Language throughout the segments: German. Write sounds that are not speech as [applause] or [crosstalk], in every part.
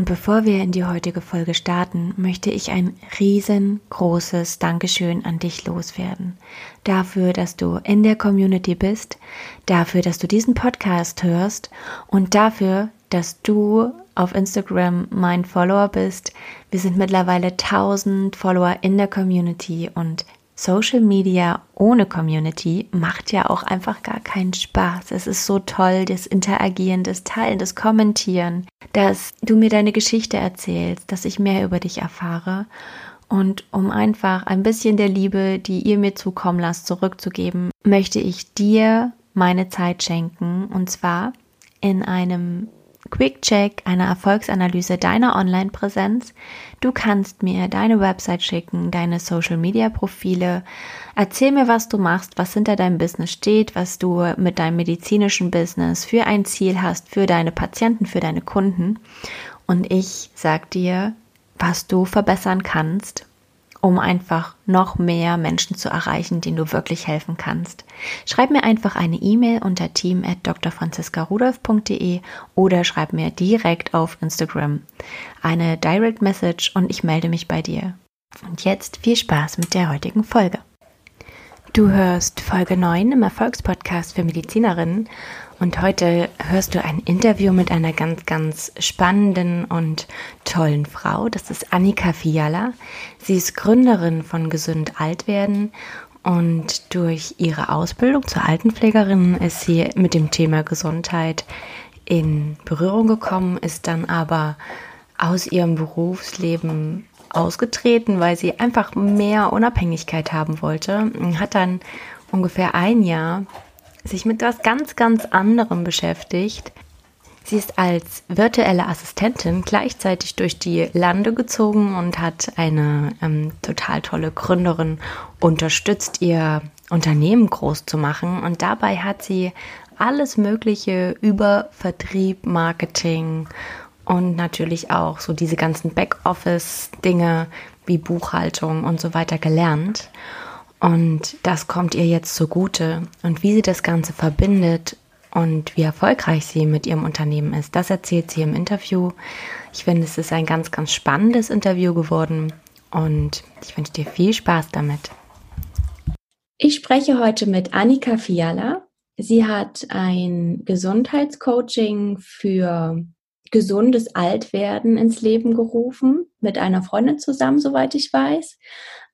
Und bevor wir in die heutige Folge starten, möchte ich ein riesengroßes Dankeschön an dich loswerden. Dafür, dass du in der Community bist, dafür, dass du diesen Podcast hörst und dafür, dass du auf Instagram mein Follower bist. Wir sind mittlerweile 1000 Follower in der Community und Social Media ohne Community macht ja auch einfach gar keinen Spaß. Es ist so toll, das Interagieren, das Teilen, das Kommentieren, dass du mir deine Geschichte erzählst, dass ich mehr über dich erfahre. Und um einfach ein bisschen der Liebe, die ihr mir zukommen lasst, zurückzugeben, möchte ich dir meine Zeit schenken. Und zwar in einem Quick Check einer Erfolgsanalyse deiner Online-Präsenz. Du kannst mir deine Website schicken, deine Social-Media-Profile. Erzähl mir, was du machst, was hinter deinem Business steht, was du mit deinem medizinischen Business für ein Ziel hast, für deine Patienten, für deine Kunden. Und ich sag dir, was du verbessern kannst um einfach noch mehr Menschen zu erreichen, denen du wirklich helfen kannst. Schreib mir einfach eine E-Mail unter team@drfranziskarudolf.de oder schreib mir direkt auf Instagram eine Direct Message und ich melde mich bei dir. Und jetzt viel Spaß mit der heutigen Folge. Du hörst Folge 9 im Erfolgspodcast für Medizinerinnen und heute hörst du ein Interview mit einer ganz, ganz spannenden und tollen Frau. Das ist Annika Fiala. Sie ist Gründerin von Gesund Alt werden und durch ihre Ausbildung zur Altenpflegerin ist sie mit dem Thema Gesundheit in Berührung gekommen, ist dann aber aus ihrem Berufsleben ausgetreten, weil sie einfach mehr Unabhängigkeit haben wollte. Hat dann ungefähr ein Jahr sich mit etwas ganz, ganz anderem beschäftigt. Sie ist als virtuelle Assistentin gleichzeitig durch die Lande gezogen und hat eine ähm, total tolle Gründerin unterstützt, ihr Unternehmen groß zu machen. Und dabei hat sie alles Mögliche über Vertrieb, Marketing und natürlich auch so diese ganzen Backoffice-Dinge wie Buchhaltung und so weiter gelernt. Und das kommt ihr jetzt zugute. Und wie sie das Ganze verbindet und wie erfolgreich sie mit ihrem Unternehmen ist, das erzählt sie im Interview. Ich finde, es ist ein ganz, ganz spannendes Interview geworden und ich wünsche dir viel Spaß damit. Ich spreche heute mit Annika Fiala. Sie hat ein Gesundheitscoaching für gesundes Altwerden ins Leben gerufen, mit einer Freundin zusammen, soweit ich weiß.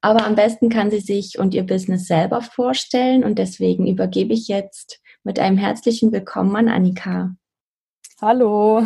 Aber am besten kann sie sich und ihr Business selber vorstellen und deswegen übergebe ich jetzt mit einem herzlichen Willkommen an Annika. Hallo,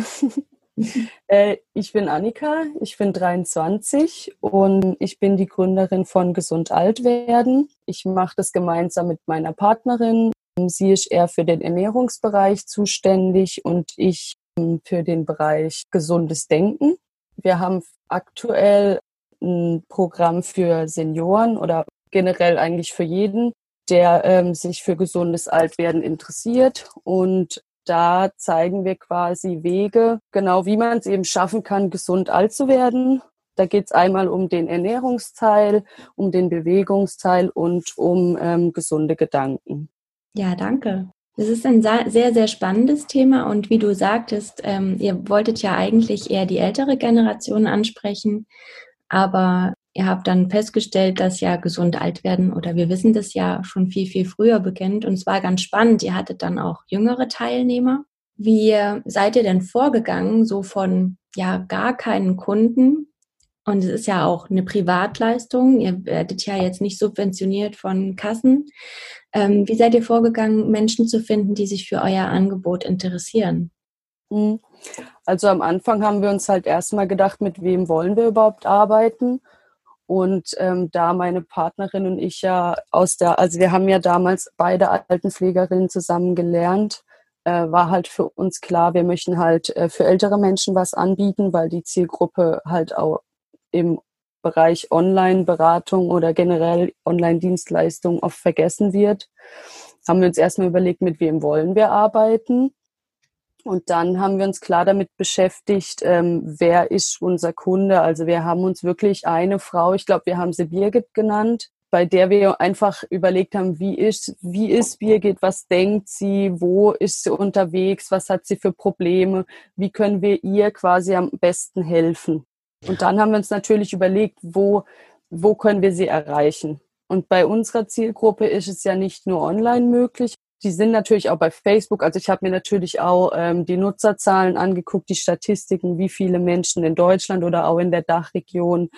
[laughs] äh, ich bin Annika, ich bin 23 und ich bin die Gründerin von Gesund Alt werden. Ich mache das gemeinsam mit meiner Partnerin. Sie ist eher für den Ernährungsbereich zuständig und ich für den Bereich gesundes Denken. Wir haben aktuell ein Programm für Senioren oder generell eigentlich für jeden, der ähm, sich für gesundes Altwerden interessiert. Und da zeigen wir quasi Wege, genau wie man es eben schaffen kann, gesund alt zu werden. Da geht es einmal um den Ernährungsteil, um den Bewegungsteil und um ähm, gesunde Gedanken. Ja, danke. Das ist ein sehr, sehr spannendes Thema und wie du sagtest, ähm, ihr wolltet ja eigentlich eher die ältere Generation ansprechen, aber ihr habt dann festgestellt, dass ja gesund alt werden oder wir wissen das ja schon viel, viel früher beginnt und es war ganz spannend. Ihr hattet dann auch jüngere Teilnehmer. Wie seid ihr denn vorgegangen, so von ja gar keinen Kunden und es ist ja auch eine Privatleistung. Ihr werdet ja jetzt nicht subventioniert von Kassen. Ähm, wie seid ihr vorgegangen, Menschen zu finden, die sich für euer Angebot interessieren? Also am Anfang haben wir uns halt erstmal gedacht, mit wem wollen wir überhaupt arbeiten? Und ähm, da meine Partnerin und ich ja aus der, also wir haben ja damals beide Altenpflegerinnen zusammen gelernt, äh, war halt für uns klar, wir möchten halt äh, für ältere Menschen was anbieten, weil die Zielgruppe halt auch im Bereich Online-Beratung oder generell Online-Dienstleistungen oft vergessen wird. Haben wir uns erstmal überlegt, mit wem wollen wir arbeiten. Und dann haben wir uns klar damit beschäftigt, ähm, wer ist unser Kunde. Also wir haben uns wirklich eine Frau, ich glaube, wir haben sie Birgit genannt, bei der wir einfach überlegt haben, wie ist, wie ist Birgit, was denkt sie, wo ist sie unterwegs, was hat sie für Probleme, wie können wir ihr quasi am besten helfen. Und dann haben wir uns natürlich überlegt, wo, wo können wir sie erreichen. Und bei unserer Zielgruppe ist es ja nicht nur online möglich. Die sind natürlich auch bei Facebook. Also ich habe mir natürlich auch ähm, die Nutzerzahlen angeguckt, die Statistiken, wie viele Menschen in Deutschland oder auch in der Dachregion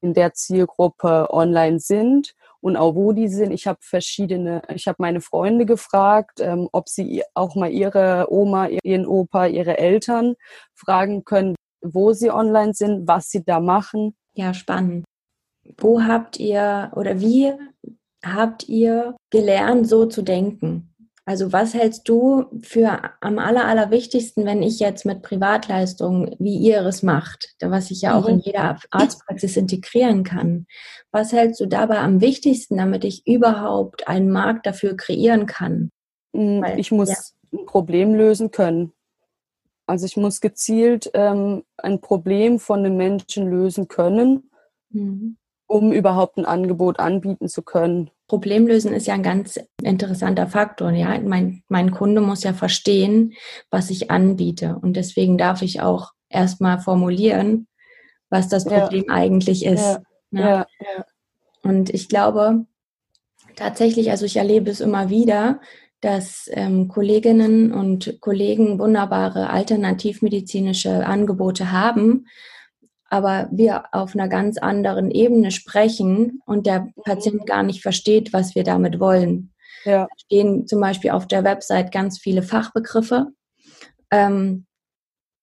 in der Zielgruppe online sind und auch wo die sind. Ich habe verschiedene, ich habe meine Freunde gefragt, ähm, ob sie auch mal ihre Oma, ihren Opa, ihre Eltern fragen können, wo sie online sind, was sie da machen. Ja, spannend. Wo habt ihr oder wie habt ihr gelernt, so zu denken? Also was hältst du für am aller, allerwichtigsten, wenn ich jetzt mit Privatleistungen, wie ihr es macht, was ich ja auch mhm. in jeder Arztpraxis integrieren kann, was hältst du dabei am wichtigsten, damit ich überhaupt einen Markt dafür kreieren kann? Mm, Weil, ich muss ja. ein Problem lösen können. Also ich muss gezielt ähm, ein Problem von den Menschen lösen können, mhm. Um überhaupt ein Angebot anbieten zu können. Problemlösen ist ja ein ganz interessanter Faktor. Ja, mein, mein Kunde muss ja verstehen, was ich anbiete. Und deswegen darf ich auch erstmal formulieren, was das Problem ja. eigentlich ist. Ja. Ne? Ja. ja. Und ich glaube tatsächlich, also ich erlebe es immer wieder, dass ähm, Kolleginnen und Kollegen wunderbare alternativmedizinische Angebote haben, aber wir auf einer ganz anderen Ebene sprechen und der mhm. Patient gar nicht versteht, was wir damit wollen. Ja. Da stehen zum Beispiel auf der Website ganz viele Fachbegriffe. Ähm,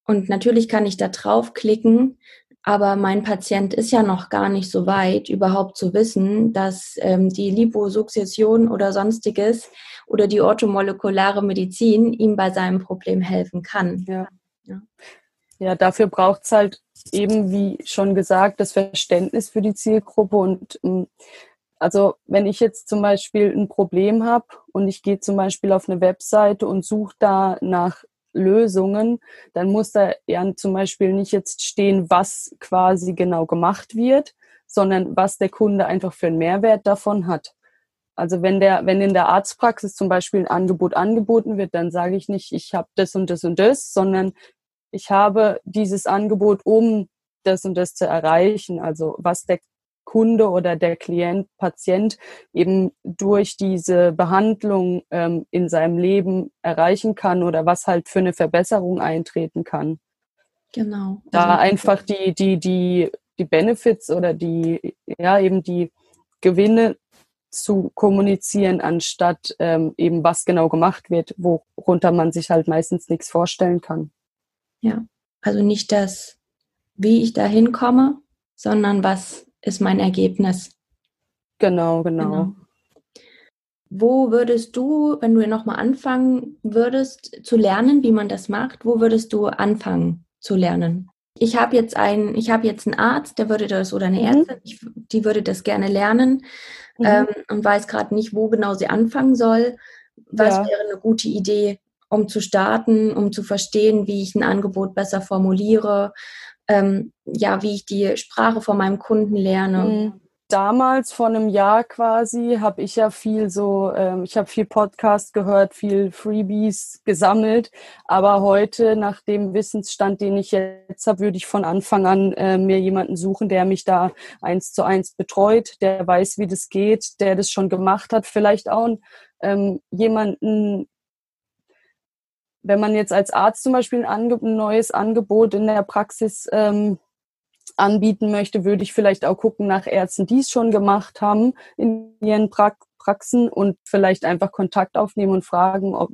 und natürlich kann ich da draufklicken, aber mein Patient ist ja noch gar nicht so weit, überhaupt zu wissen, dass ähm, die Liposukzession oder sonstiges oder die orthomolekulare Medizin ihm bei seinem Problem helfen kann. Ja, ja. ja dafür braucht es halt eben, wie schon gesagt, das Verständnis für die Zielgruppe. Und ähm, also wenn ich jetzt zum Beispiel ein Problem habe und ich gehe zum Beispiel auf eine Webseite und suche da nach Lösungen, dann muss da ja zum Beispiel nicht jetzt stehen, was quasi genau gemacht wird, sondern was der Kunde einfach für einen Mehrwert davon hat. Also wenn der, wenn in der Arztpraxis zum Beispiel ein Angebot angeboten wird, dann sage ich nicht, ich habe das und das und das, sondern ich habe dieses Angebot, um das und das zu erreichen. Also was der Kunde oder der Klient, Patient eben durch diese Behandlung ähm, in seinem Leben erreichen kann oder was halt für eine Verbesserung eintreten kann. Genau. Da also, einfach die, die, die, die Benefits oder die, ja, eben die Gewinne zu kommunizieren, anstatt ähm, eben was genau gemacht wird, worunter man sich halt meistens nichts vorstellen kann. Ja, also nicht das, wie ich da hinkomme, sondern was ist mein Ergebnis. Genau, genau. genau. Wo würdest du, wenn du nochmal anfangen würdest zu lernen, wie man das macht, wo würdest du anfangen zu lernen? Ich habe jetzt einen, ich habe jetzt einen Arzt, der würde das oder eine mhm. Ärztin, ich, die würde das gerne lernen mhm. ähm, und weiß gerade nicht, wo genau sie anfangen soll. Was ja. wäre eine gute Idee, um zu starten, um zu verstehen, wie ich ein Angebot besser formuliere, ähm, ja, wie ich die Sprache von meinem Kunden lerne. Mhm. Damals vor einem Jahr quasi habe ich ja viel so, ähm, ich habe viel Podcast gehört, viel Freebies gesammelt, aber heute nach dem Wissensstand, den ich jetzt habe, würde ich von Anfang an äh, mir jemanden suchen, der mich da eins zu eins betreut, der weiß, wie das geht, der das schon gemacht hat, vielleicht auch ähm, jemanden, wenn man jetzt als Arzt zum Beispiel ein, ein neues Angebot in der Praxis ähm, anbieten möchte, würde ich vielleicht auch gucken nach Ärzten, die es schon gemacht haben in ihren pra Praxen und vielleicht einfach Kontakt aufnehmen und fragen, ob,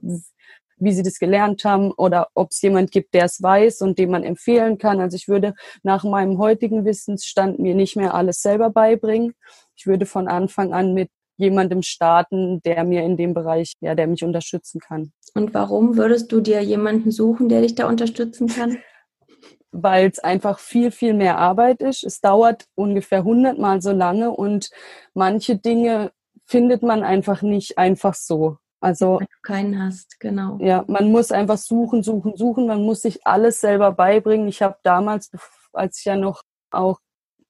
wie sie das gelernt haben oder ob es jemand gibt, der es weiß und dem man empfehlen kann. Also ich würde nach meinem heutigen Wissensstand mir nicht mehr alles selber beibringen. Ich würde von Anfang an mit jemandem starten, der mir in dem Bereich, ja, der mich unterstützen kann. Und warum würdest du dir jemanden suchen, der dich da unterstützen kann? [laughs] Weil es einfach viel, viel mehr Arbeit ist. Es dauert ungefähr hundertmal so lange und manche Dinge findet man einfach nicht einfach so. Also Wenn du keinen hast, genau. Ja, man muss einfach suchen, suchen, suchen. Man muss sich alles selber beibringen. Ich habe damals, als ich ja noch auch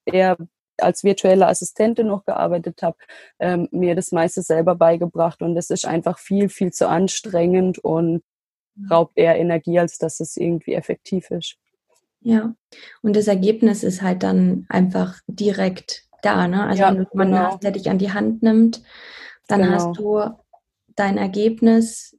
eher als virtuelle Assistentin noch gearbeitet habe, ähm, mir das meiste selber beigebracht und es ist einfach viel, viel zu anstrengend und mhm. raubt eher Energie, als dass es irgendwie effektiv ist. Ja, und das Ergebnis ist halt dann einfach direkt da, ne? Also ja, wenn du jemanden genau. hast, der dich an die Hand nimmt, dann genau. hast du dein Ergebnis,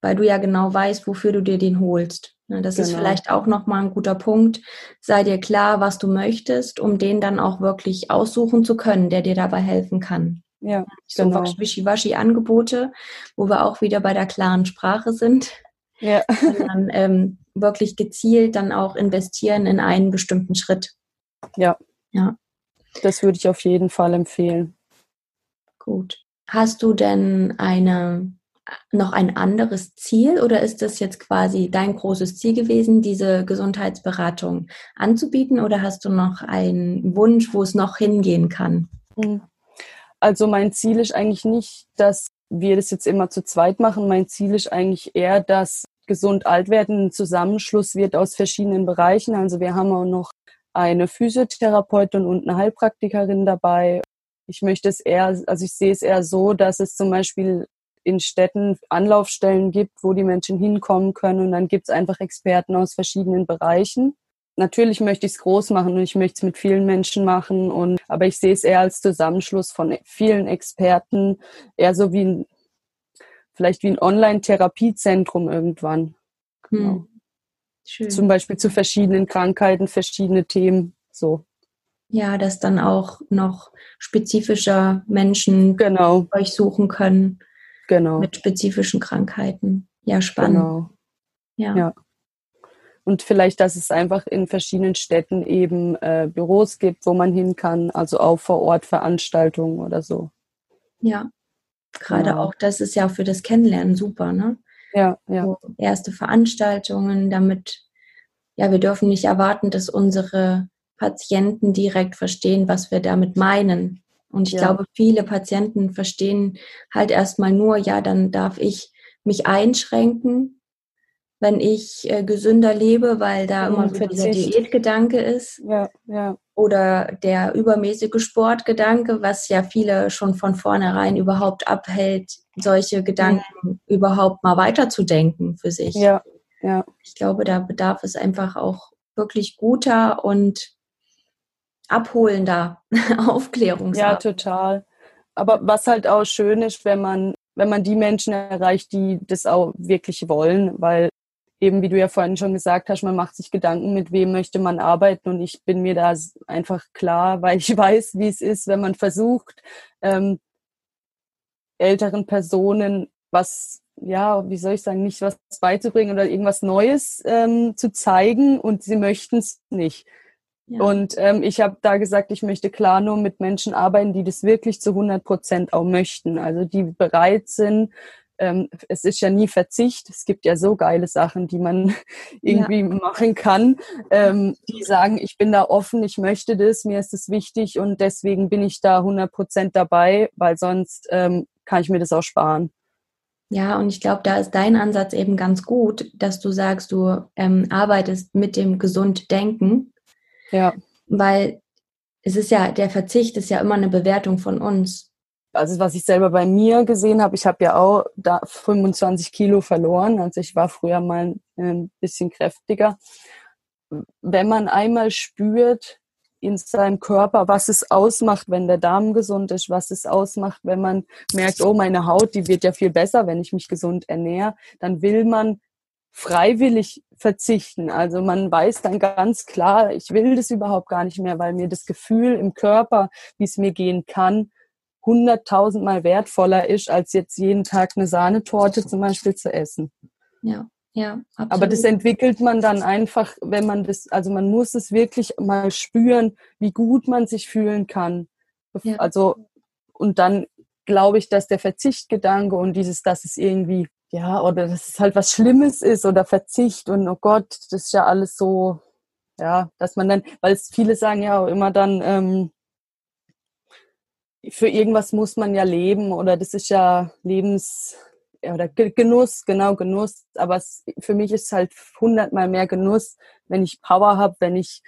weil du ja genau weißt, wofür du dir den holst. Ne, das genau. ist vielleicht auch nochmal ein guter Punkt. Sei dir klar, was du möchtest, um den dann auch wirklich aussuchen zu können, der dir dabei helfen kann. Ja, genau. So Wischiwaschi-Angebote, wo wir auch wieder bei der klaren Sprache sind. Ja. [laughs] Sondern ähm, wirklich gezielt dann auch investieren in einen bestimmten Schritt. Ja. Ja. Das würde ich auf jeden Fall empfehlen. Gut. Hast du denn eine noch ein anderes Ziel oder ist das jetzt quasi dein großes Ziel gewesen, diese Gesundheitsberatung anzubieten oder hast du noch einen Wunsch, wo es noch hingehen kann? Hm. Also mein Ziel ist eigentlich nicht, dass wir das jetzt immer zu zweit machen. Mein Ziel ist eigentlich eher, dass gesund alt werden ein Zusammenschluss wird aus verschiedenen Bereichen. Also wir haben auch noch eine Physiotherapeutin und eine Heilpraktikerin dabei. Ich möchte es eher, also ich sehe es eher so, dass es zum Beispiel in Städten Anlaufstellen gibt, wo die Menschen hinkommen können und dann gibt es einfach Experten aus verschiedenen Bereichen. Natürlich möchte ich es groß machen und ich möchte es mit vielen Menschen machen und aber ich sehe es eher als Zusammenschluss von vielen Experten, eher so wie ein vielleicht wie ein Online-Therapiezentrum irgendwann. Genau. Hm. Zum Beispiel zu verschiedenen Krankheiten, verschiedene Themen. So. Ja, dass dann auch noch spezifischer Menschen genau. euch suchen können. Genau. Mit spezifischen Krankheiten. Ja, spannend. Genau. Ja. ja. Und vielleicht, dass es einfach in verschiedenen Städten eben äh, Büros gibt, wo man hin kann, also auch vor Ort Veranstaltungen oder so. Ja, gerade genau. auch das ist ja für das Kennenlernen super, ne? Ja, ja. So erste Veranstaltungen, damit, ja, wir dürfen nicht erwarten, dass unsere Patienten direkt verstehen, was wir damit meinen. Und ich ja. glaube, viele Patienten verstehen halt erstmal nur, ja, dann darf ich mich einschränken, wenn ich äh, gesünder lebe, weil da immer so dieser Diätgedanke ist. Ja, ja. Oder der übermäßige Sportgedanke, was ja viele schon von vornherein überhaupt abhält, solche Gedanken mhm. überhaupt mal weiterzudenken für sich. Ja, ja. Ich glaube, da bedarf es einfach auch wirklich guter und abholender [laughs] Aufklärungsarbeit. Ja, total. Aber was halt auch schön ist, wenn man, wenn man die Menschen erreicht, die das auch wirklich wollen, weil eben, wie du ja vorhin schon gesagt hast, man macht sich Gedanken, mit wem möchte man arbeiten und ich bin mir da einfach klar, [laughs] weil ich weiß, wie es ist, wenn man versucht, ähm, älteren Personen was, ja, wie soll ich sagen, nicht was beizubringen oder irgendwas Neues ähm, zu zeigen und sie möchten es nicht. Und ähm, ich habe da gesagt, ich möchte klar nur mit Menschen arbeiten, die das wirklich zu 100 Prozent auch möchten. Also die bereit sind. Ähm, es ist ja nie Verzicht. Es gibt ja so geile Sachen, die man [laughs] irgendwie ja. machen kann. Ähm, die sagen, ich bin da offen, ich möchte das, mir ist es wichtig und deswegen bin ich da 100 Prozent dabei, weil sonst ähm, kann ich mir das auch sparen. Ja, und ich glaube, da ist dein Ansatz eben ganz gut, dass du sagst, du ähm, arbeitest mit dem gesund Denken ja. Weil es ist ja, der Verzicht ist ja immer eine Bewertung von uns. Also was ich selber bei mir gesehen habe, ich habe ja auch da 25 Kilo verloren. Also ich war früher mal ein bisschen kräftiger. Wenn man einmal spürt in seinem Körper, was es ausmacht, wenn der Darm gesund ist, was es ausmacht, wenn man merkt, oh, meine Haut, die wird ja viel besser, wenn ich mich gesund ernähre, dann will man freiwillig verzichten. Also man weiß dann ganz klar, ich will das überhaupt gar nicht mehr, weil mir das Gefühl im Körper, wie es mir gehen kann, hunderttausendmal wertvoller ist, als jetzt jeden Tag eine Sahnetorte zum Beispiel zu essen. Ja, ja. Absolut. Aber das entwickelt man dann einfach, wenn man das, also man muss es wirklich mal spüren, wie gut man sich fühlen kann. Ja. Also, und dann glaube ich, dass der Verzichtgedanke und dieses, dass es irgendwie, ja, oder dass es halt was Schlimmes ist oder Verzicht und oh Gott, das ist ja alles so, ja, dass man dann, weil es viele sagen ja auch immer dann, ähm, für irgendwas muss man ja leben oder das ist ja Lebens oder Genuss, genau Genuss. Aber es, für mich ist es halt hundertmal mehr Genuss, wenn ich Power habe, wenn ich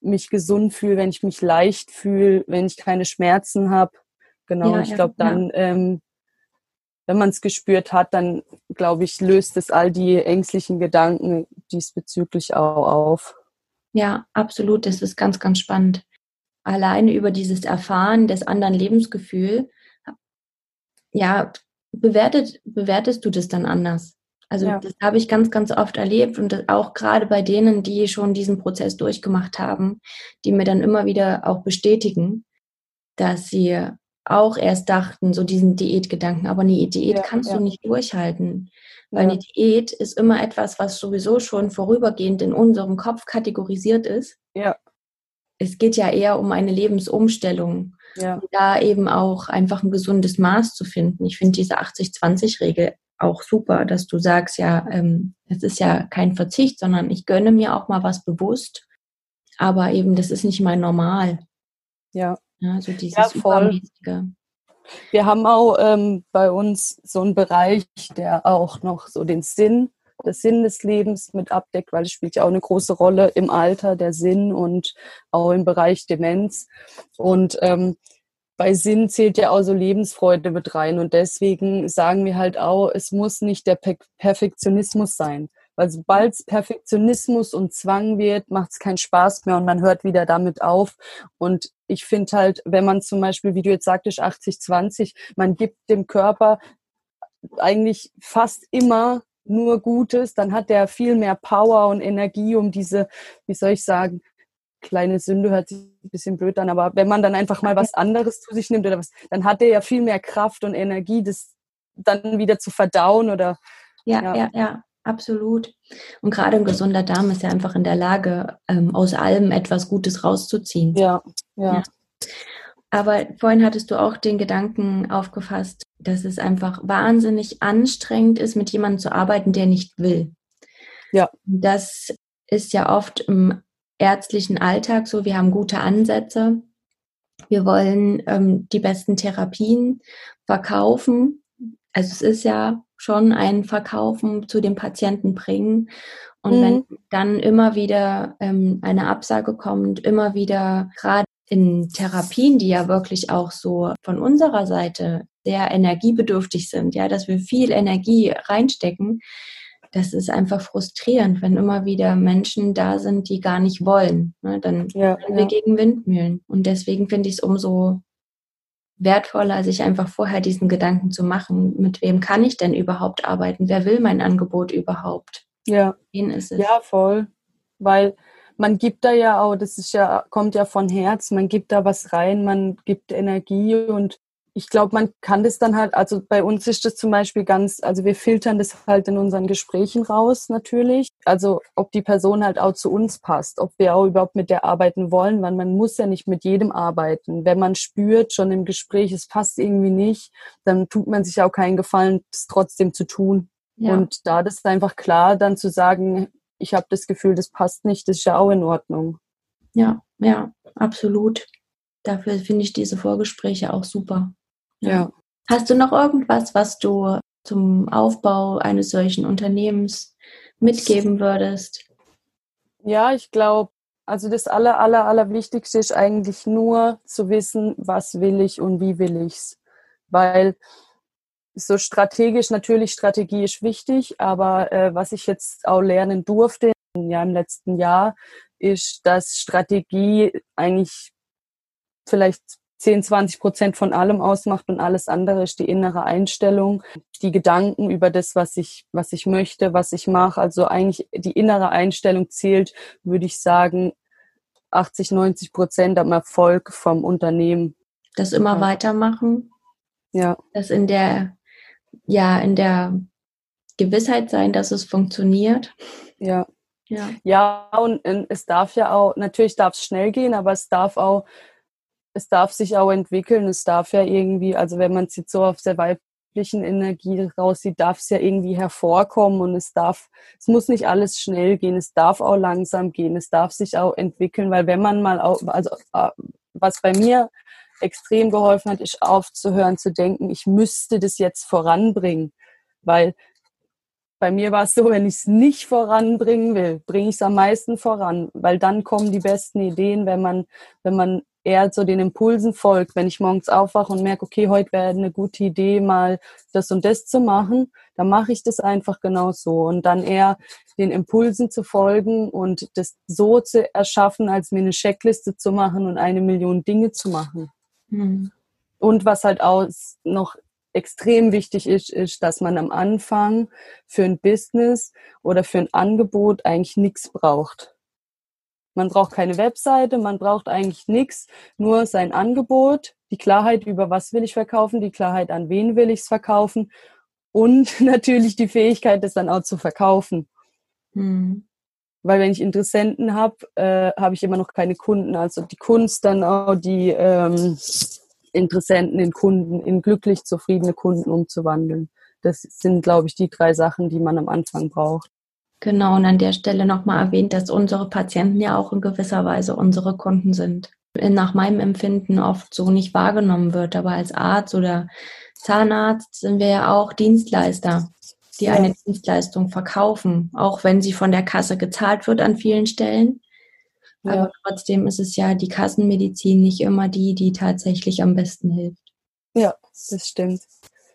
mich gesund fühle, wenn ich mich leicht fühle, wenn ich keine Schmerzen habe. Genau, ja, ich glaube dann, ja. ähm, wenn man es gespürt hat, dann glaube ich, löst es all die ängstlichen Gedanken diesbezüglich auch auf. Ja, absolut. Das ist ganz, ganz spannend. Alleine über dieses Erfahren des anderen Lebensgefühl, ja, bewertet, bewertest du das dann anders? Also ja. das habe ich ganz, ganz oft erlebt und auch gerade bei denen, die schon diesen Prozess durchgemacht haben, die mir dann immer wieder auch bestätigen, dass sie auch erst dachten, so diesen Diätgedanken, aber eine Diät ja, kannst ja. du nicht durchhalten, weil eine Diät ist immer etwas, was sowieso schon vorübergehend in unserem Kopf kategorisiert ist. Ja. Es geht ja eher um eine Lebensumstellung. Ja. Und da eben auch einfach ein gesundes Maß zu finden. Ich finde diese 80-20-Regel auch super, dass du sagst, ja, ähm, es ist ja kein Verzicht, sondern ich gönne mir auch mal was bewusst, aber eben das ist nicht mein Normal. Ja. Ja so dieses ja, voll. Wir haben auch ähm, bei uns so einen Bereich, der auch noch so den Sinn, das Sinn des Lebens mit abdeckt, weil es spielt ja auch eine große Rolle im Alter, der Sinn und auch im Bereich Demenz. Und ähm, bei Sinn zählt ja auch so Lebensfreude mit rein. Und deswegen sagen wir halt auch, es muss nicht der Perfektionismus sein. Weil sobald es Perfektionismus und Zwang wird, macht es keinen Spaß mehr und man hört wieder damit auf. Und ich finde halt, wenn man zum Beispiel, wie du jetzt sagtest, 80-20, man gibt dem Körper eigentlich fast immer nur Gutes, dann hat der viel mehr Power und Energie, um diese, wie soll ich sagen, kleine Sünde hört sich ein bisschen blöd an, aber wenn man dann einfach mal was anderes zu sich nimmt oder was, dann hat der ja viel mehr Kraft und Energie, das dann wieder zu verdauen oder. Ja, ja, ja, ja absolut. Und gerade ein gesunder Darm ist ja einfach in der Lage, ähm, aus allem etwas Gutes rauszuziehen. Ja, ja, ja. Aber vorhin hattest du auch den Gedanken aufgefasst, dass es einfach wahnsinnig anstrengend ist, mit jemandem zu arbeiten, der nicht will. Ja. Das ist ja oft im ärztlichen Alltag so, wir haben gute Ansätze, wir wollen ähm, die besten Therapien verkaufen. Also es ist ja schon ein Verkaufen zu dem Patienten bringen. Und mhm. wenn dann immer wieder ähm, eine Absage kommt, immer wieder gerade in Therapien, die ja wirklich auch so von unserer Seite sehr energiebedürftig sind, ja, dass wir viel Energie reinstecken, das ist einfach frustrierend, wenn immer wieder Menschen da sind, die gar nicht wollen. Ne? Dann ja, wir ja. gegen Windmühlen. Und deswegen finde ich es umso wertvoller, sich einfach vorher diesen Gedanken zu machen, mit wem kann ich denn überhaupt arbeiten? Wer will mein Angebot überhaupt? Ja. Wen ist es? Ja, voll. Weil man gibt da ja auch, das ist ja, kommt ja von Herz, man gibt da was rein, man gibt Energie und ich glaube, man kann das dann halt, also bei uns ist das zum Beispiel ganz, also wir filtern das halt in unseren Gesprächen raus natürlich. Also ob die Person halt auch zu uns passt, ob wir auch überhaupt mit der arbeiten wollen, weil man muss ja nicht mit jedem arbeiten. Wenn man spürt schon im Gespräch, es passt irgendwie nicht, dann tut man sich auch keinen Gefallen, es trotzdem zu tun. Ja. Und da das ist einfach klar, dann zu sagen, ich habe das Gefühl, das passt nicht, das ist ja auch in Ordnung. Ja, ja, absolut. Dafür finde ich diese Vorgespräche auch super. Ja. Hast du noch irgendwas, was du zum Aufbau eines solchen Unternehmens mitgeben würdest? Ja, ich glaube, also das aller, aller, aller Wichtigste ist eigentlich nur zu wissen, was will ich und wie will ich's. Weil so strategisch, natürlich Strategie ist wichtig, aber äh, was ich jetzt auch lernen durfte, ja im letzten Jahr, ist, dass Strategie eigentlich vielleicht 10, 20 Prozent von allem ausmacht und alles andere ist die innere Einstellung, die Gedanken über das, was ich, was ich möchte, was ich mache. Also eigentlich die innere Einstellung zählt, würde ich sagen, 80, 90 Prozent am Erfolg vom Unternehmen. Das immer ja. weitermachen. Ja. Das in der, ja, in der Gewissheit sein, dass es funktioniert. Ja. Ja. ja, und es darf ja auch, natürlich darf es schnell gehen, aber es darf auch es darf sich auch entwickeln, es darf ja irgendwie, also wenn man es jetzt so auf der weiblichen Energie raussieht, darf es ja irgendwie hervorkommen und es darf, es muss nicht alles schnell gehen, es darf auch langsam gehen, es darf sich auch entwickeln, weil wenn man mal auch, also äh, was bei mir extrem geholfen hat, ist aufzuhören zu denken, ich müsste das jetzt voranbringen, weil bei mir war es so, wenn ich es nicht voranbringen will, bringe ich es am meisten voran, weil dann kommen die besten Ideen, wenn man, wenn man eher so den Impulsen folgt. Wenn ich morgens aufwache und merke, okay, heute wäre eine gute Idee, mal das und das zu machen, dann mache ich das einfach genau so. Und dann eher den Impulsen zu folgen und das so zu erschaffen, als mir eine Checkliste zu machen und eine Million Dinge zu machen. Mhm. Und was halt auch noch extrem wichtig ist, ist, dass man am Anfang für ein Business oder für ein Angebot eigentlich nichts braucht. Man braucht keine Webseite, man braucht eigentlich nichts, nur sein Angebot, die Klarheit über was will ich verkaufen, die Klarheit an wen will ich es verkaufen und [laughs] natürlich die Fähigkeit, das dann auch zu verkaufen. Mhm. Weil wenn ich Interessenten habe, äh, habe ich immer noch keine Kunden. Also die Kunst dann auch die ähm, Interessenten in Kunden, in glücklich zufriedene Kunden umzuwandeln. Das sind, glaube ich, die drei Sachen, die man am Anfang braucht. Genau, und an der Stelle nochmal erwähnt, dass unsere Patienten ja auch in gewisser Weise unsere Kunden sind. Nach meinem Empfinden oft so nicht wahrgenommen wird, aber als Arzt oder Zahnarzt sind wir ja auch Dienstleister, die ja. eine Dienstleistung verkaufen, auch wenn sie von der Kasse gezahlt wird an vielen Stellen. Ja. Aber trotzdem ist es ja die Kassenmedizin nicht immer die, die tatsächlich am besten hilft. Ja, das stimmt.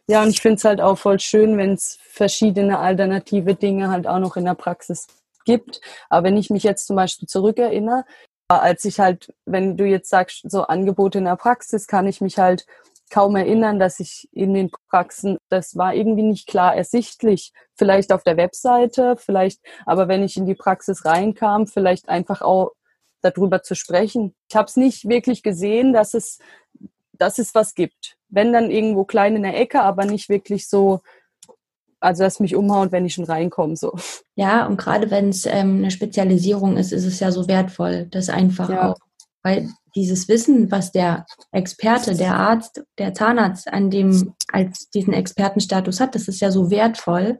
Ja, und ich finde es halt auch voll schön, wenn es verschiedene alternative Dinge halt auch noch in der Praxis gibt. Aber wenn ich mich jetzt zum Beispiel zurückerinnere, als ich halt, wenn du jetzt sagst, so Angebote in der Praxis, kann ich mich halt kaum erinnern, dass ich in den Praxen, das war irgendwie nicht klar ersichtlich. Vielleicht auf der Webseite, vielleicht, aber wenn ich in die Praxis reinkam, vielleicht einfach auch darüber zu sprechen. Ich habe es nicht wirklich gesehen, dass es, dass es was gibt wenn dann irgendwo klein in der Ecke, aber nicht wirklich so, also dass mich umhaut, wenn ich schon reinkomme. So. Ja, und gerade wenn es ähm, eine Spezialisierung ist, ist es ja so wertvoll, das einfach ja. auch. Weil dieses Wissen, was der Experte, der Arzt, der Zahnarzt an dem als diesen Expertenstatus hat, das ist ja so wertvoll.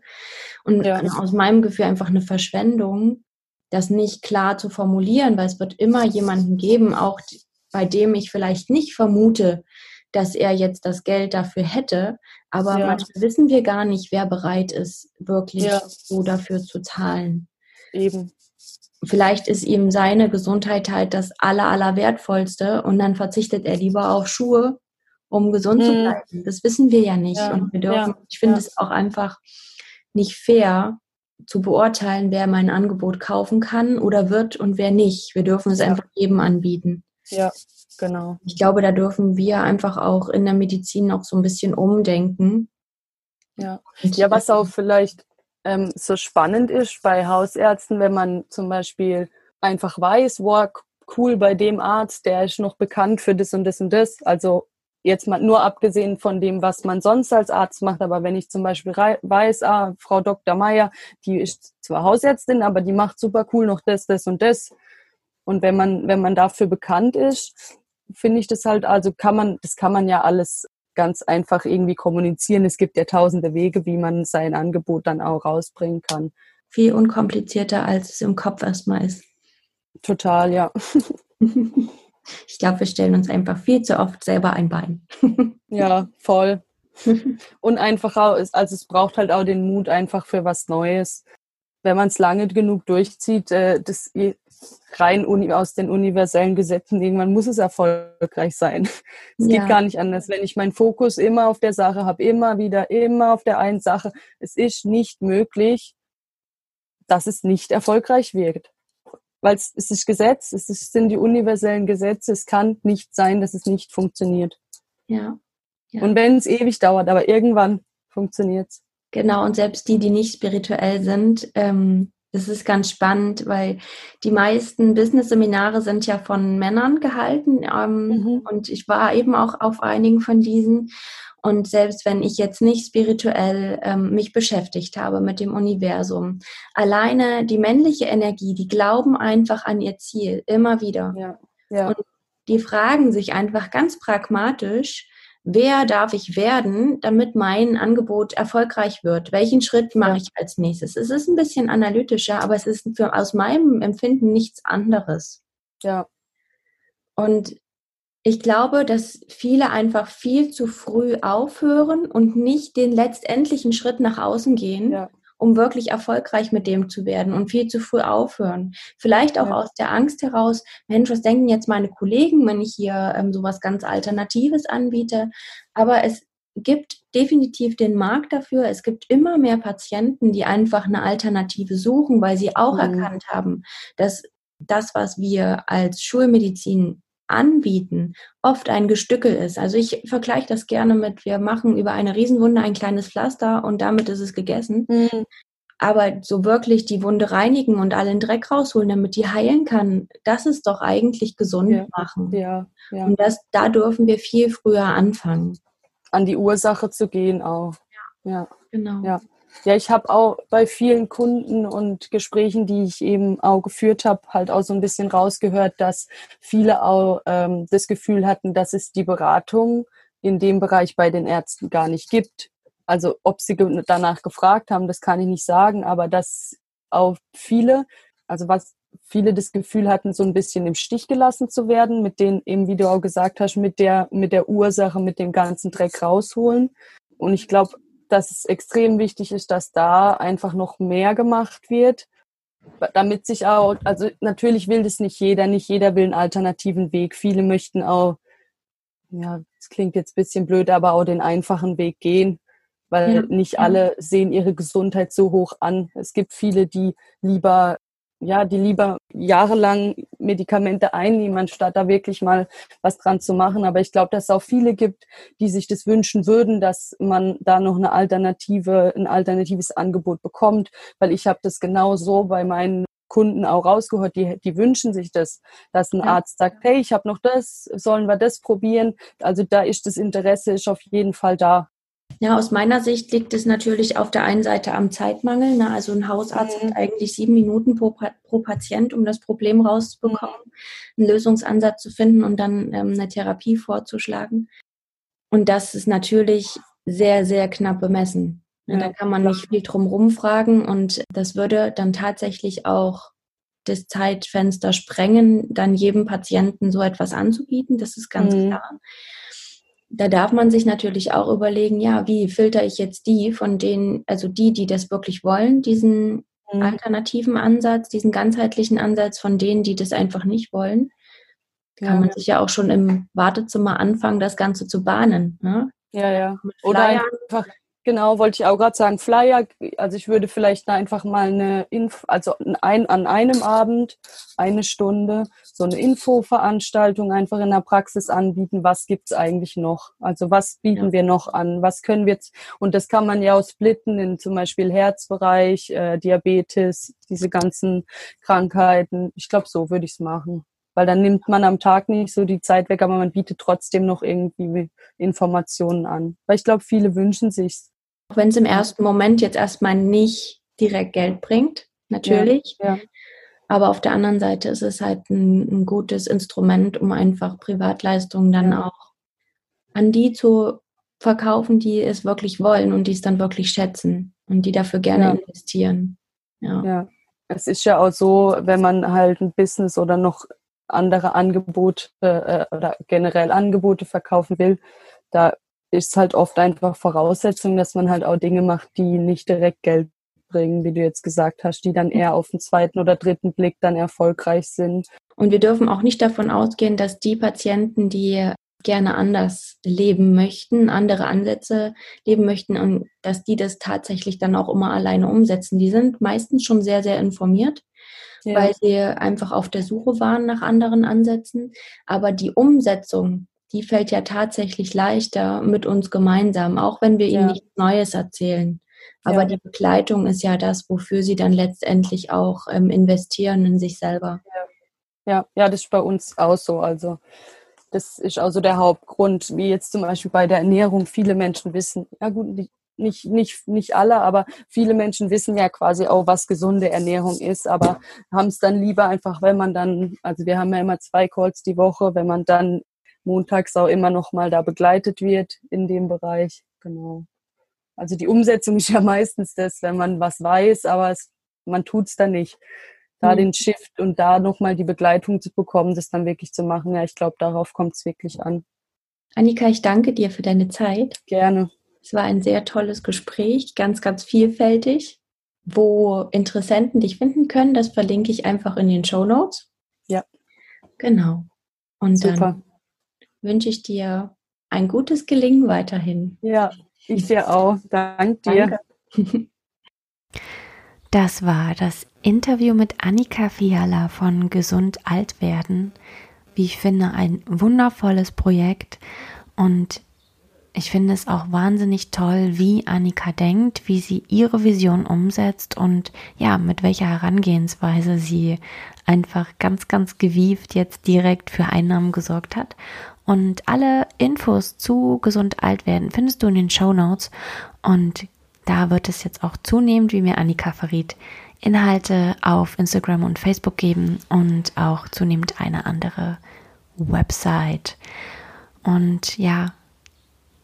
Und ja. aus meinem Gefühl einfach eine Verschwendung, das nicht klar zu formulieren, weil es wird immer jemanden geben, auch bei dem ich vielleicht nicht vermute, dass er jetzt das Geld dafür hätte. Aber ja. manchmal wissen wir gar nicht, wer bereit ist, wirklich ja. so dafür zu zahlen. Eben. Vielleicht ist ihm seine Gesundheit halt das aller, aller wertvollste und dann verzichtet er lieber auf Schuhe, um gesund hm. zu bleiben. Das wissen wir ja nicht. Ja. Und wir dürfen, ich finde es auch einfach nicht fair, zu beurteilen, wer mein Angebot kaufen kann oder wird und wer nicht. Wir dürfen es einfach jedem anbieten. Ja, Genau. Ich glaube, da dürfen wir einfach auch in der Medizin noch so ein bisschen umdenken. Ja, ja was auch vielleicht ähm, so spannend ist bei Hausärzten, wenn man zum Beispiel einfach weiß, wow, cool, bei dem Arzt, der ist noch bekannt für das und das und das. Also jetzt mal nur abgesehen von dem, was man sonst als Arzt macht, aber wenn ich zum Beispiel weiß, ah, Frau Dr. Meier, die ist zwar Hausärztin, aber die macht super cool noch das, das und das. Und wenn man, wenn man dafür bekannt ist, finde ich das halt, also kann man, das kann man ja alles ganz einfach irgendwie kommunizieren. Es gibt ja tausende Wege, wie man sein Angebot dann auch rausbringen kann. Viel unkomplizierter, als es im Kopf erstmal ist. Total, ja. [laughs] Ich glaube, wir stellen uns einfach viel zu oft selber ein Bein. [laughs] Ja, voll. Und einfach auch, also es braucht halt auch den Mut einfach für was Neues. Wenn man es lange genug durchzieht, äh, das rein aus den universellen Gesetzen, irgendwann muss es erfolgreich sein. [laughs] Es ja. geht gar nicht anders. Wenn ich meinen Fokus immer auf der Sache habe, immer wieder, immer auf der einen Sache, es ist nicht möglich, dass es nicht erfolgreich wird. Weil es, es ist Gesetz, es ist, sind die universellen Gesetze, es kann nicht sein, dass es nicht funktioniert. Ja. ja. Und wenn es ewig dauert, aber irgendwann funktioniert es. Genau, und selbst die, die nicht spirituell sind, ähm, das ist ganz spannend, weil die meisten Business-Seminare sind ja von Männern gehalten ähm, mhm. und ich war eben auch auf einigen von diesen. Und selbst wenn ich jetzt nicht spirituell ähm, mich beschäftigt habe mit dem Universum, alleine die männliche Energie, die glauben einfach an ihr Ziel immer wieder. Ja. Ja. Und die fragen sich einfach ganz pragmatisch, wer darf ich werden, damit mein Angebot erfolgreich wird? Welchen Schritt mache ich als nächstes? Es ist ein bisschen analytischer, aber es ist für, aus meinem Empfinden nichts anderes. Ja. Und ich glaube, dass viele einfach viel zu früh aufhören und nicht den letztendlichen Schritt nach außen gehen, ja. Um wirklich erfolgreich mit dem zu werden und viel zu früh aufhören. Vielleicht auch ja. aus der Angst heraus, Mensch, was denken jetzt meine Kollegen, wenn ich hier ähm, sowas ganz Alternatives anbiete? Aber es gibt definitiv den Markt dafür. Es gibt immer mehr Patienten, die einfach eine Alternative suchen, weil sie auch mhm. erkannt haben, dass das, was wir als Schulmedizin anbieten, oft ein Gestückel ist. Also ich vergleiche das gerne mit, wir machen über eine Riesenwunde ein kleines Pflaster und damit ist es gegessen. Mhm. Aber so wirklich die Wunde reinigen und allen Dreck rausholen, damit die heilen kann, das ist doch eigentlich gesund ja. machen. Ja, ja. Und das, da dürfen wir viel früher anfangen. An die Ursache zu gehen auch. Ja, ja. genau. Ja. Ja, ich habe auch bei vielen Kunden und Gesprächen, die ich eben auch geführt habe, halt auch so ein bisschen rausgehört, dass viele auch ähm, das Gefühl hatten, dass es die Beratung in dem Bereich bei den Ärzten gar nicht gibt. Also ob sie danach gefragt haben, das kann ich nicht sagen, aber dass auch viele, also was viele das Gefühl hatten, so ein bisschen im Stich gelassen zu werden, mit denen eben, wie du auch gesagt hast, mit der, mit der Ursache, mit dem ganzen Dreck rausholen. Und ich glaube, dass es extrem wichtig ist, dass da einfach noch mehr gemacht wird, damit sich auch, also natürlich will das nicht jeder, nicht jeder will einen alternativen Weg. Viele möchten auch, ja, das klingt jetzt ein bisschen blöd, aber auch den einfachen Weg gehen, weil ja. nicht alle sehen ihre Gesundheit so hoch an. Es gibt viele, die lieber ja, die lieber jahrelang Medikamente einnehmen, anstatt da wirklich mal was dran zu machen. Aber ich glaube, dass es auch viele gibt, die sich das wünschen würden, dass man da noch eine Alternative, ein alternatives Angebot bekommt. Weil ich habe das genau so bei meinen Kunden auch rausgehört, die, die wünschen sich das, dass ein ja. Arzt sagt, hey, ich habe noch das, sollen wir das probieren? Also da ist das Interesse ist auf jeden Fall da. Ja, aus meiner Sicht liegt es natürlich auf der einen Seite am Zeitmangel. Ne? Also ein Hausarzt mhm. hat eigentlich sieben Minuten pro, pro Patient, um das Problem rauszubekommen, einen Lösungsansatz zu finden und dann ähm, eine Therapie vorzuschlagen. Und das ist natürlich sehr, sehr knapp bemessen. Ne? Ja, da kann man nicht viel drum rumfragen und das würde dann tatsächlich auch das Zeitfenster sprengen, dann jedem Patienten so etwas anzubieten. Das ist ganz mhm. klar da darf man sich natürlich auch überlegen, ja, wie filter ich jetzt die von denen, also die, die das wirklich wollen, diesen mhm. alternativen Ansatz, diesen ganzheitlichen Ansatz von denen, die das einfach nicht wollen. Ja. Kann man sich ja auch schon im Wartezimmer anfangen, das Ganze zu bahnen. Ne? Ja, ja. Oder einfach Genau, wollte ich auch gerade sagen, Flyer, also ich würde vielleicht einfach mal eine Info, also ein, an einem Abend, eine Stunde, so eine Infoveranstaltung einfach in der Praxis anbieten, was gibt's eigentlich noch? Also was bieten ja. wir noch an? Was können wir jetzt, und das kann man ja auch splitten in zum Beispiel Herzbereich, äh, Diabetes, diese ganzen Krankheiten. Ich glaube, so würde ich es machen weil dann nimmt man am Tag nicht so die Zeit weg, aber man bietet trotzdem noch irgendwie Informationen an. Weil ich glaube, viele wünschen sich's. Auch wenn es im ersten Moment jetzt erstmal nicht direkt Geld bringt, natürlich. Ja, ja. Aber auf der anderen Seite ist es halt ein, ein gutes Instrument, um einfach Privatleistungen dann ja. auch an die zu verkaufen, die es wirklich wollen und die es dann wirklich schätzen und die dafür gerne investieren. Ja. ja. Es ist ja auch so, wenn man halt ein Business oder noch andere Angebote äh, oder generell Angebote verkaufen will, da ist halt oft einfach Voraussetzung, dass man halt auch Dinge macht, die nicht direkt Geld bringen, wie du jetzt gesagt hast, die dann eher auf den zweiten oder dritten Blick dann erfolgreich sind. Und wir dürfen auch nicht davon ausgehen, dass die Patienten, die gerne anders leben möchten, andere Ansätze leben möchten und dass die das tatsächlich dann auch immer alleine umsetzen. Die sind meistens schon sehr, sehr informiert, ja. weil sie einfach auf der Suche waren nach anderen Ansätzen. Aber die Umsetzung die fällt ja tatsächlich leichter mit uns gemeinsam, auch wenn wir ihnen ja. nichts Neues erzählen. Aber ja. die Begleitung ist ja das, wofür sie dann letztendlich auch ähm, investieren in sich selber. Ja. ja, ja, das ist bei uns auch so. Also das ist also der Hauptgrund, wie jetzt zum Beispiel bei der Ernährung viele Menschen wissen, ja gut, nicht, nicht, nicht alle, aber viele Menschen wissen ja quasi auch, was gesunde Ernährung ist, aber haben es dann lieber einfach, wenn man dann, also wir haben ja immer zwei Calls die Woche, wenn man dann montags auch immer noch mal da begleitet wird in dem Bereich. Genau. Also die Umsetzung ist [laughs] ja meistens das, wenn man was weiß, aber es, man tut es dann nicht. Da mhm. den Shift und da nochmal die Begleitung zu bekommen, das dann wirklich zu machen, ja, ich glaube, darauf kommt es wirklich an. Annika, ich danke dir für deine Zeit. Gerne. Es war ein sehr tolles Gespräch, ganz, ganz vielfältig. Wo Interessenten dich finden können, das verlinke ich einfach in den Show Notes. Ja. Genau. Und Super. dann wünsche ich dir ein gutes Gelingen weiterhin. Ja, ich dir auch. Dank dir. Danke. [laughs] Das war das Interview mit Annika Fiala von Gesund Alt werden. Wie ich finde, ein wundervolles Projekt und ich finde es auch wahnsinnig toll, wie Annika denkt, wie sie ihre Vision umsetzt und ja, mit welcher Herangehensweise sie einfach ganz, ganz gewieft jetzt direkt für Einnahmen gesorgt hat. Und alle Infos zu gesund alt werden findest du in den Show Notes. Und da wird es jetzt auch zunehmend, wie mir Annika verriet, Inhalte auf Instagram und Facebook geben und auch zunehmend eine andere Website. Und ja,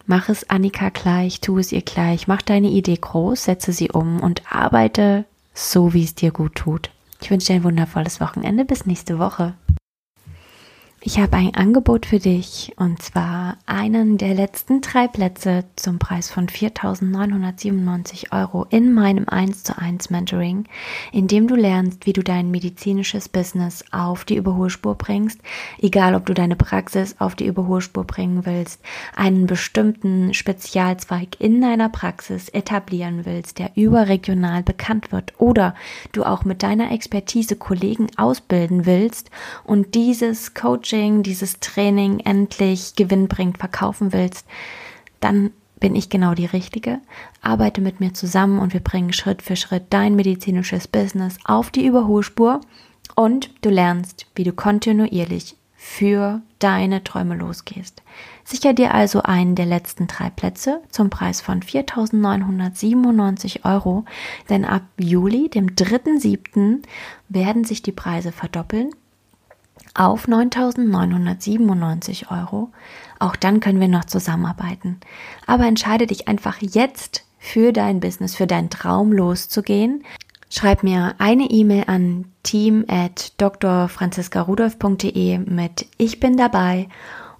Mach es Annika gleich, tu es ihr gleich, mach deine Idee groß, setze sie um und arbeite so, wie es dir gut tut. Ich wünsche dir ein wundervolles Wochenende. Bis nächste Woche. Ich habe ein Angebot für dich und zwar einen der letzten drei Plätze zum Preis von 4.997 Euro in meinem 1 zu 1 Mentoring, in dem du lernst, wie du dein medizinisches Business auf die Überholspur bringst, egal ob du deine Praxis auf die Überholspur bringen willst, einen bestimmten Spezialzweig in deiner Praxis etablieren willst, der überregional bekannt wird oder du auch mit deiner Expertise Kollegen ausbilden willst und dieses Coaching Coaching, dieses Training endlich gewinnbringend verkaufen willst, dann bin ich genau die Richtige. Arbeite mit mir zusammen und wir bringen Schritt für Schritt dein medizinisches Business auf die Überholspur und du lernst, wie du kontinuierlich für deine Träume losgehst. Sicher dir also einen der letzten drei Plätze zum Preis von 4.997 Euro, denn ab Juli, dem 3.7., werden sich die Preise verdoppeln auf 9.997 Euro. Auch dann können wir noch zusammenarbeiten. Aber entscheide dich einfach jetzt für dein Business, für deinen Traum loszugehen. Schreib mir eine E-Mail an team at drfranziskarudolf.de mit Ich bin dabei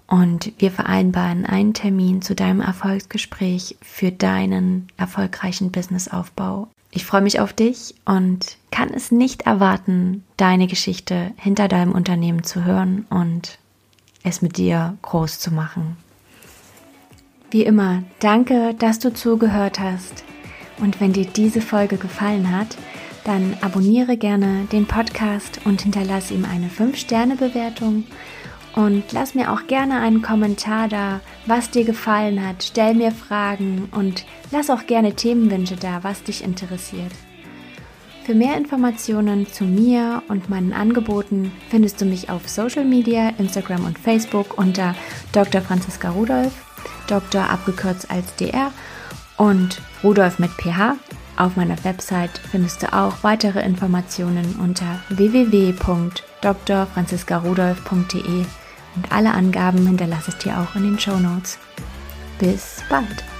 und wir vereinbaren einen Termin zu deinem Erfolgsgespräch für deinen erfolgreichen Businessaufbau ich freue mich auf dich und kann es nicht erwarten, deine Geschichte hinter deinem Unternehmen zu hören und es mit dir groß zu machen. Wie immer, danke, dass du zugehört hast. Und wenn dir diese Folge gefallen hat, dann abonniere gerne den Podcast und hinterlasse ihm eine 5-Sterne-Bewertung und lass mir auch gerne einen Kommentar da, was dir gefallen hat. Stell mir Fragen und lass auch gerne Themenwünsche da, was dich interessiert. Für mehr Informationen zu mir und meinen Angeboten findest du mich auf Social Media, Instagram und Facebook unter Dr. Franziska Rudolf, Dr. abgekürzt als DR und Rudolf mit PH. Auf meiner Website findest du auch weitere Informationen unter www.drfranziskarudolf.de und alle Angaben hinterlasse ich dir auch in den Show Notes. Bis bald!